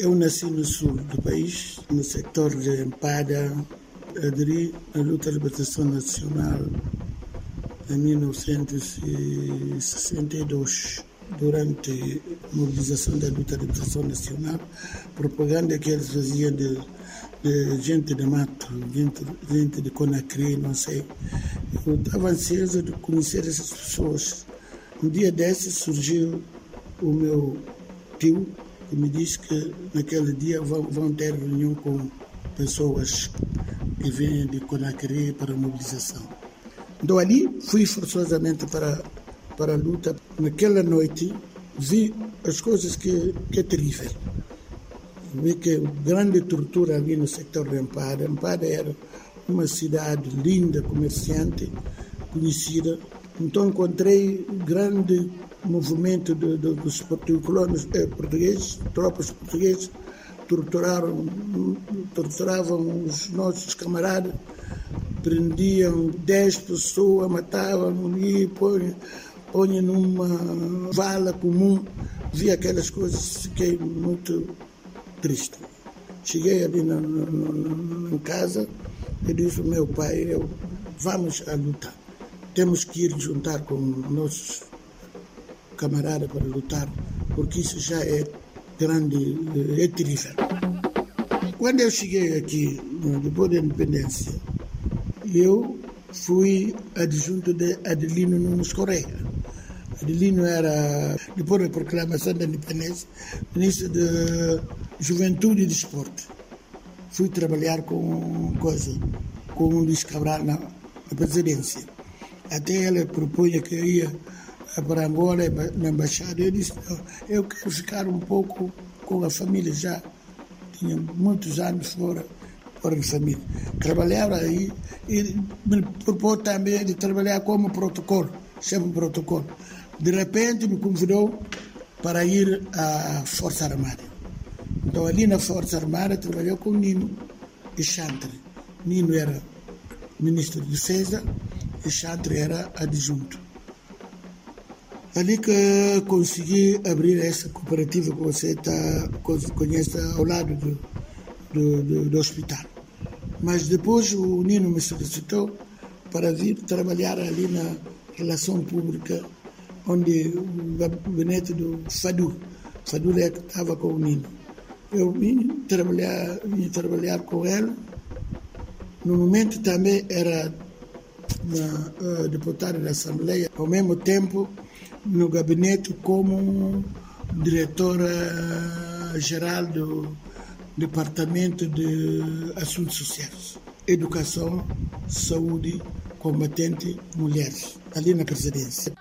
Eu nasci no sul do país, no setor de Empada, aderi à luta de libertação nacional em 1962 durante a mobilização da luta de libertação nacional, propaganda que eles faziam de, de gente de mato, gente, gente de Conakry, não sei. Eu estava ansioso de conhecer essas pessoas. Um dia desses surgiu o meu tio, que me disse que naquele dia vão, ter reunião com pessoas que vêm de Conakry para a mobilização. Então ali fui forçosamente para para a luta. Naquela noite vi as coisas que, que é terrível. Vi que grande tortura ali no sector de Ampara. Ampara era uma cidade linda, comerciante, conhecida. Então encontrei grande movimento de, de, dos colonos eh, portugueses, tropas portuguesas, torturaram, torturavam os nossos camaradas, prendiam 10 pessoas, matavam e põem põe numa vala comum, vi aquelas coisas, fiquei muito triste. Cheguei ali na, na, na, na casa e disse ao meu pai, eu, vamos à luta. Temos que ir juntar com nossos camaradas para lutar, porque isso já é grande, é terrível. Quando eu cheguei aqui, depois da independência, eu fui adjunto de Adelino Nunes Correia. Adelino era, depois da proclamação da independência, ministro de Juventude e Desporto. Fui trabalhar com coisa, com o Luís Cabral na, na presidência. Até ele propunha que eu ia para Angola, na embaixada. Eu disse: não, eu quero ficar um pouco com a família já. Tinha muitos anos fora, fora de família. Trabalhava aí e me propôs também de trabalhar como protocolo, chefe protocolo de repente me convidou para ir à Força Armada. Então, ali na Força Armada, trabalhou com Nino e Chantre. Nino era ministro de Defesa e Chantre era adjunto. Ali que consegui abrir essa cooperativa que você tá, conhece ao lado do, do, do, do hospital. Mas depois o Nino me solicitou para vir trabalhar ali na relação pública onde o gabinete do Fadu, Fadu é que estava com o Nino. Eu vim trabalhar, vim trabalhar com ele. No momento também era uma, uh, deputada da Assembleia, ao mesmo tempo no gabinete como diretora-geral do Departamento de Assuntos Sociais, Educação, Saúde, Combatente, Mulheres, ali na presidência.